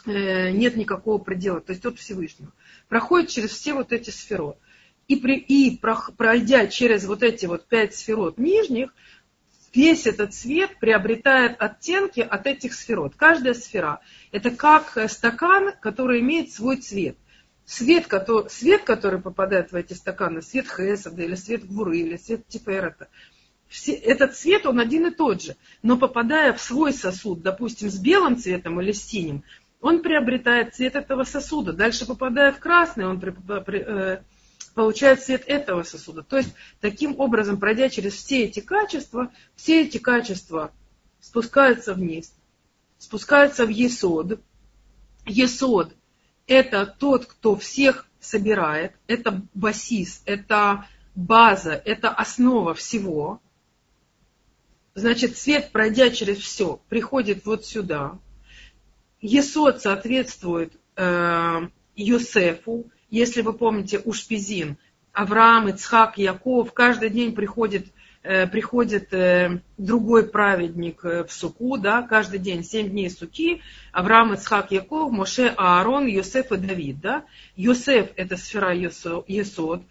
э, нет никакого предела, то есть от Всевышнего. Проходит через все вот эти сферот и, при, и пройдя через вот эти вот пять сферот нижних, весь этот свет приобретает оттенки от этих сферот. Каждая сфера – это как стакан, который имеет свой цвет. Свет который, свет, который попадает в эти стаканы, свет Хесада, или свет Гуры, или свет Тиферета, все, этот цвет, он один и тот же. Но попадая в свой сосуд, допустим, с белым цветом или с синим, он приобретает цвет этого сосуда. Дальше попадая в красный, он при, при, э, получает свет этого сосуда. То есть, таким образом, пройдя через все эти качества, все эти качества спускаются вниз, спускаются в Есод. Есод – это тот, кто всех собирает, это басис, это база, это основа всего. Значит, свет, пройдя через все, приходит вот сюда. Есод соответствует э, Йосефу, если вы помните, Ушпизин, Авраам, Ицхак, Яков, каждый день приходит, э, приходит э, другой праведник э, в Суку, да, каждый день, семь дней Суки, Авраам, Ицхак, Яков, Моше, Аарон, Йосеф и Давид. Да? Йосеф – это сфера Есод.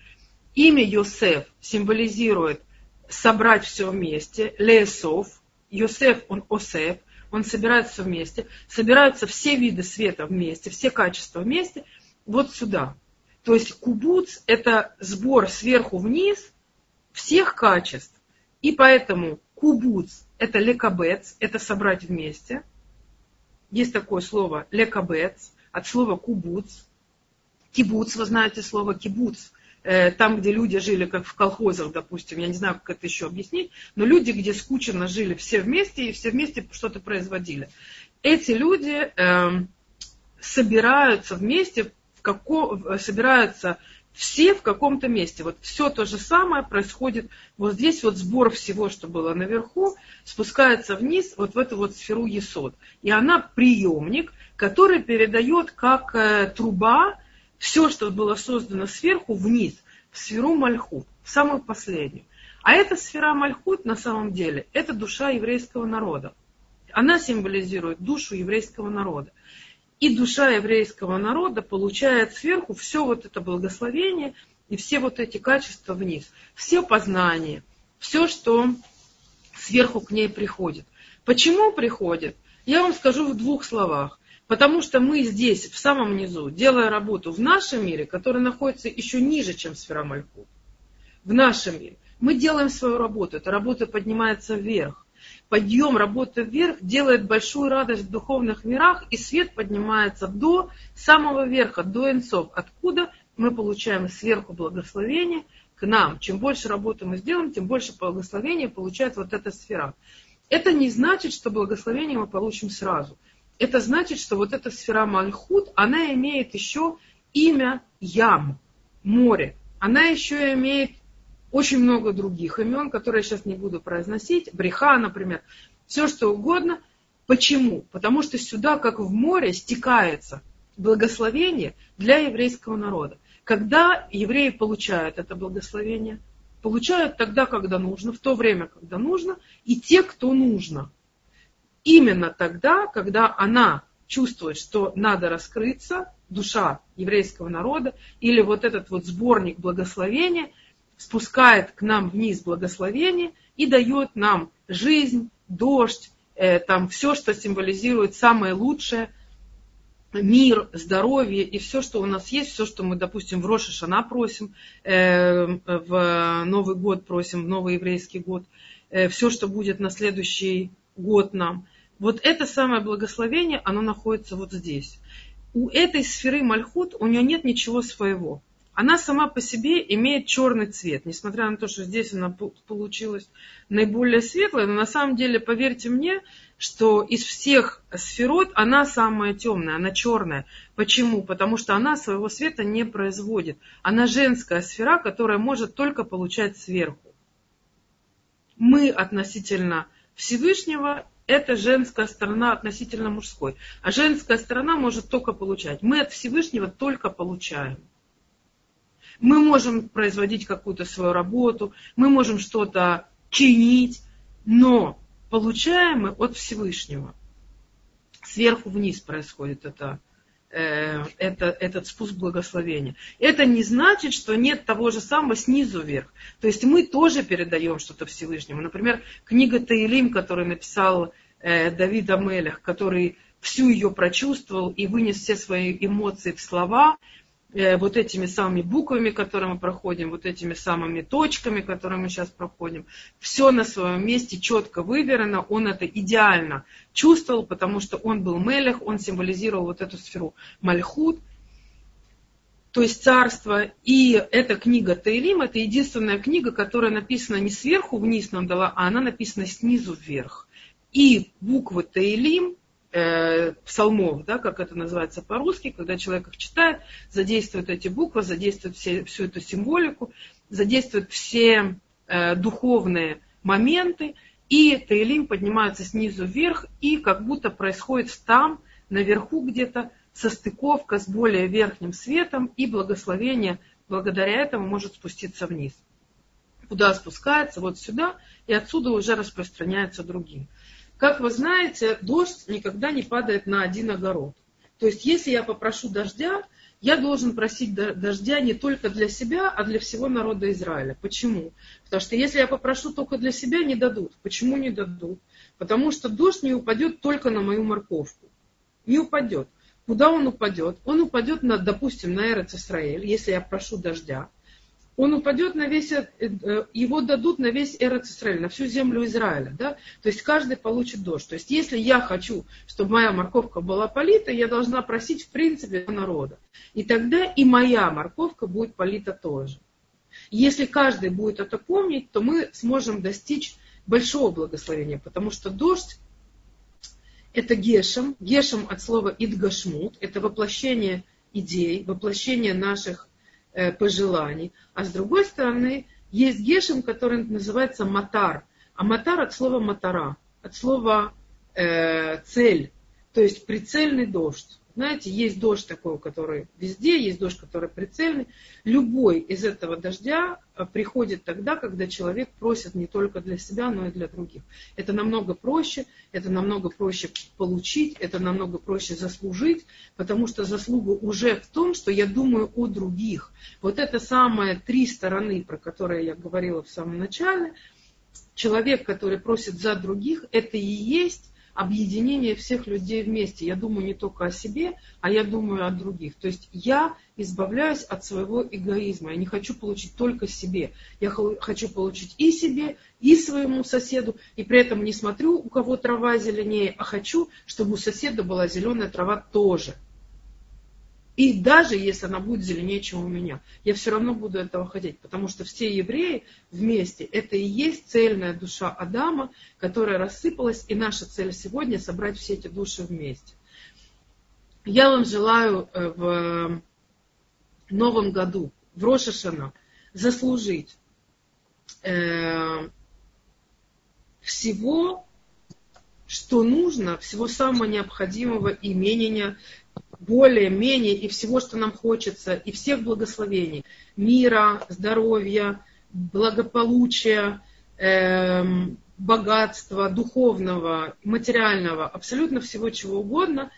Имя Йосеф символизирует собрать все вместе, Лесов, Йосеф, он Осеф, он собирается вместе, собираются все виды света вместе, все качества вместе, вот сюда. То есть кубуц – это сбор сверху вниз всех качеств. И поэтому кубуц – это лекабец, это собрать вместе. Есть такое слово лекабец, от слова кубуц. Кибуц, вы знаете слово кибуц – Э, там, где люди жили, как в колхозах, допустим, я не знаю, как это еще объяснить, но люди, где скучно жили все вместе и все вместе что-то производили. Эти люди э, собираются вместе, в каком, собираются все в каком-то месте. Вот все то же самое происходит вот здесь, вот сбор всего, что было наверху, спускается вниз, вот в эту вот сферу Есод. И она приемник, который передает как э, труба, все, что было создано сверху, вниз, в сферу Мальхут, в самую последнюю. А эта сфера Мальхут на самом деле, это душа еврейского народа. Она символизирует душу еврейского народа. И душа еврейского народа получает сверху все вот это благословение и все вот эти качества вниз. Все познание, все, что сверху к ней приходит. Почему приходит? Я вам скажу в двух словах. Потому что мы здесь, в самом низу, делая работу в нашем мире, который находится еще ниже, чем сфера Мальхут, в нашем мире, мы делаем свою работу, эта работа поднимается вверх. Подъем работы вверх делает большую радость в духовных мирах, и свет поднимается до самого верха, до инцов, откуда мы получаем сверху благословение к нам. Чем больше работы мы сделаем, тем больше благословения получает вот эта сфера. Это не значит, что благословение мы получим сразу это значит, что вот эта сфера Мальхут, она имеет еще имя Ям, море. Она еще имеет очень много других имен, которые я сейчас не буду произносить. Бреха, например. Все что угодно. Почему? Потому что сюда, как в море, стекается благословение для еврейского народа. Когда евреи получают это благословение? Получают тогда, когда нужно, в то время, когда нужно, и те, кто нужно – именно тогда, когда она чувствует, что надо раскрыться, душа еврейского народа, или вот этот вот сборник благословения спускает к нам вниз благословение и дает нам жизнь, дождь, э, там все, что символизирует самое лучшее, мир, здоровье и все, что у нас есть, все, что мы, допустим, в Роша Шана просим, э, в Новый год просим, в Новый еврейский год, э, все, что будет на следующий год нам – вот это самое благословение, оно находится вот здесь. У этой сферы Мальхут, у нее нет ничего своего. Она сама по себе имеет черный цвет, несмотря на то, что здесь она получилась наиболее светлая, но на самом деле, поверьте мне, что из всех сферот она самая темная, она черная. Почему? Потому что она своего света не производит. Она женская сфера, которая может только получать сверху. Мы относительно Всевышнего это женская сторона относительно мужской. А женская сторона может только получать. Мы от Всевышнего только получаем. Мы можем производить какую-то свою работу, мы можем что-то чинить, но получаем мы от Всевышнего. Сверху вниз происходит это Э, это, этот спуск благословения. Это не значит, что нет того же самого снизу вверх. То есть мы тоже передаем что-то Всевышнему. Например, книга Таилим, которую написал э, Давид Амелях, который всю ее прочувствовал и вынес все свои эмоции в слова, вот этими самыми буквами, которые мы проходим, вот этими самыми точками, которые мы сейчас проходим. Все на своем месте четко выверено, он это идеально чувствовал, потому что он был Мелех, он символизировал вот эту сферу Мальхут, то есть царство. И эта книга Таилим, это единственная книга, которая написана не сверху вниз нам дала, а она написана снизу вверх. И буквы Таилим, э, псалмов, да, как это называется по-русски, когда человек их читает, задействует эти буквы, задействует все, всю эту символику, задействует все э, духовные моменты, и Таилим поднимается снизу вверх, и как будто происходит там, наверху где-то, состыковка с более верхним светом, и благословение благодаря этому может спуститься вниз. Куда спускается? Вот сюда, и отсюда уже распространяется другим. Как вы знаете, дождь никогда не падает на один огород. То есть, если я попрошу дождя, я должен просить дождя не только для себя, а для всего народа Израиля. Почему? Потому что если я попрошу только для себя, не дадут. Почему не дадут? Потому что дождь не упадет только на мою морковку. Не упадет. Куда он упадет? Он упадет, на, допустим, на Эрец если я прошу дождя. Он упадет на весь, э, э, его дадут на весь Эрец Израиль, на всю землю Израиля. Да? То есть каждый получит дождь. То есть если я хочу, чтобы моя морковка была полита, я должна просить в принципе народа. И тогда и моя морковка будет полита тоже. Если каждый будет это помнить, то мы сможем достичь большого благословения, потому что дождь это гешем. Гешем от слова идгашмут. Это воплощение идей, воплощение наших пожеланий. А с другой стороны, есть гешем, который называется матар. А матар от слова матара, от слова э, цель. То есть прицельный дождь. Знаете, есть дождь такой, который везде, есть дождь, который прицельный. Любой из этого дождя э, приходит тогда, когда человек просит не только для себя, но и для других. Это намного проще, это намного проще получить, это намного проще заслужить, потому что заслуга уже в том, что я думаю о других. Вот это самые три стороны, про которые я говорила в самом начале. Человек, который просит за других, это и есть объединение всех людей вместе. Я думаю не только о себе, а я думаю о других. То есть я избавляюсь от своего эгоизма. Я не хочу получить только себе. Я хочу получить и себе, и своему соседу. И при этом не смотрю, у кого трава зеленее, а хочу, чтобы у соседа была зеленая трава тоже. И даже если она будет зеленее, чем у меня, я все равно буду этого хотеть, потому что все евреи вместе, это и есть цельная душа Адама, которая рассыпалась, и наша цель сегодня собрать все эти души вместе. Я вам желаю э, в новом году, в Рошашана, заслужить э, всего, что нужно, всего самого необходимого имения более-менее и всего, что нам хочется, и всех благословений, мира, здоровья, благополучия, эм, богатства, духовного, материального, абсолютно всего чего угодно.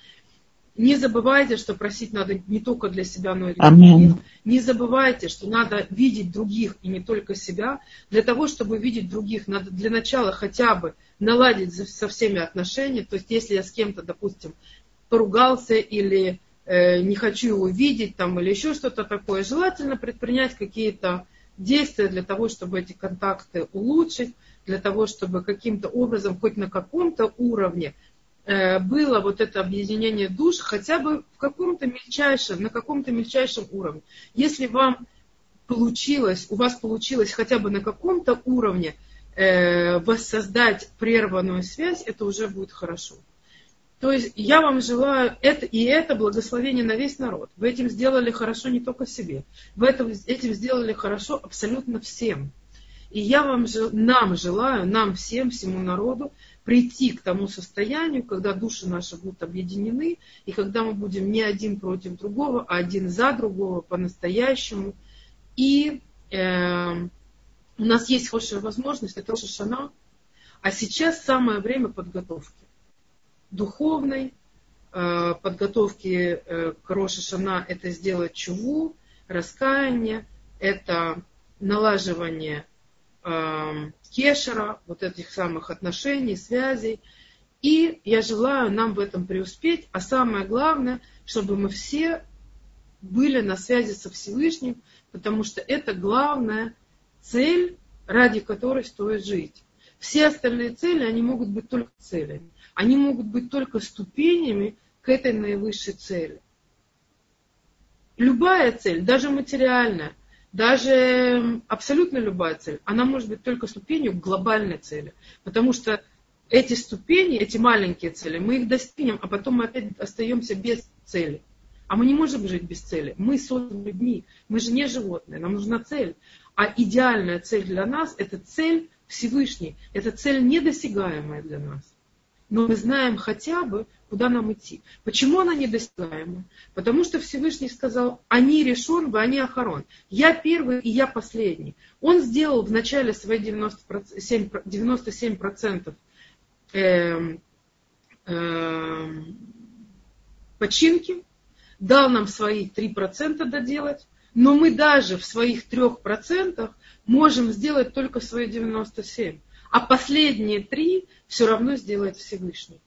Не забывайте, что просить надо не только для себя, но и для других. Не забывайте, что надо видеть других и не только себя. Для того, чтобы видеть других, надо для начала хотя бы наладить со всеми отношения. То есть, если я с кем-то, допустим, поругался или э, не хочу его видеть там, или еще что-то такое. Желательно предпринять какие-то действия для того, чтобы эти контакты улучшить, для того, чтобы каким-то образом, хоть на каком-то уровне, э, было вот это объединение душ хотя бы в каком-то мельчайшем, на каком-то мельчайшем уровне. Если вам получилось, у вас получилось хотя бы на каком-то уровне э, воссоздать прерванную связь, это уже будет хорошо. То есть я вам желаю это и это благословение на весь народ. Вы этим сделали хорошо не только себе. Вы это, этим сделали хорошо абсолютно всем. И я вам, нам желаю, нам всем, всему народу прийти к тому состоянию, когда души наши будут объединены, и когда мы будем не один против другого, а один за другого по-настоящему. И э, у нас есть хорошая возможность, это Шана, а сейчас самое время подготовки духовной э, подготовки э, к Роша Шана это сделать чуву, раскаяние, это налаживание э, кешера, вот этих самых отношений, связей. И я желаю нам в этом преуспеть, а самое главное, чтобы мы все были на связи со Всевышним, потому что это главная цель, ради которой стоит жить. Все остальные цели, они могут быть только целями они могут быть только ступенями к этой наивысшей цели. Любая цель, даже материальная, даже абсолютно любая цель, она может быть только ступенью к глобальной цели. Потому что эти ступени, эти маленькие цели, мы их достигнем, а потом мы опять остаемся без цели. А мы не можем жить без цели. Мы созданы людьми, мы же не животные, нам нужна цель. А идеальная цель для нас – это цель Всевышней, это цель недосягаемая для нас но мы знаем хотя бы, куда нам идти. Почему она недостигаема? Потому что Всевышний сказал, они решен, вы они охорон. Я первый и я последний. Он сделал в начале свои 97%, 97% э, э, починки, дал нам свои 3% доделать, но мы даже в своих 3% можем сделать только свои 97%. А последние три все равно сделает Всевышний.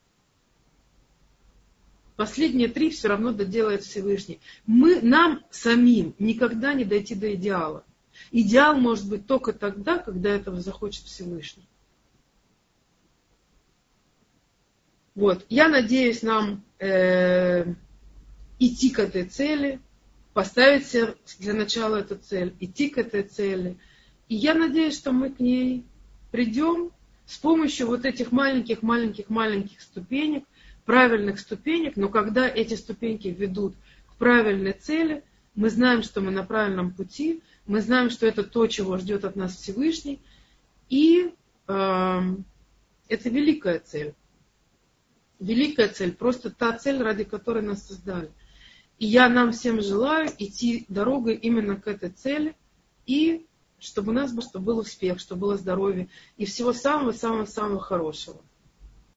Последние три все равно доделает Всевышний. Мы, нам самим никогда не дойти до идеала. Идеал может быть только тогда, когда этого захочет Всевышний. Вот. Я надеюсь нам э, идти к этой цели, поставить для начала эту цель, идти к этой цели. И я надеюсь, что мы к ней придем с помощью вот этих маленьких-маленьких-маленьких ступенек, правильных ступенек, но когда эти ступеньки ведут к правильной цели, мы знаем, что мы на правильном пути, мы знаем, что это то, чего ждет от нас Всевышний, и э, это великая цель. Великая цель, просто та цель, ради которой нас создали. И я нам всем желаю идти дорогой именно к этой цели, и чтобы у нас был успех, чтобы было здоровье, и всего самого-самого-самого хорошего.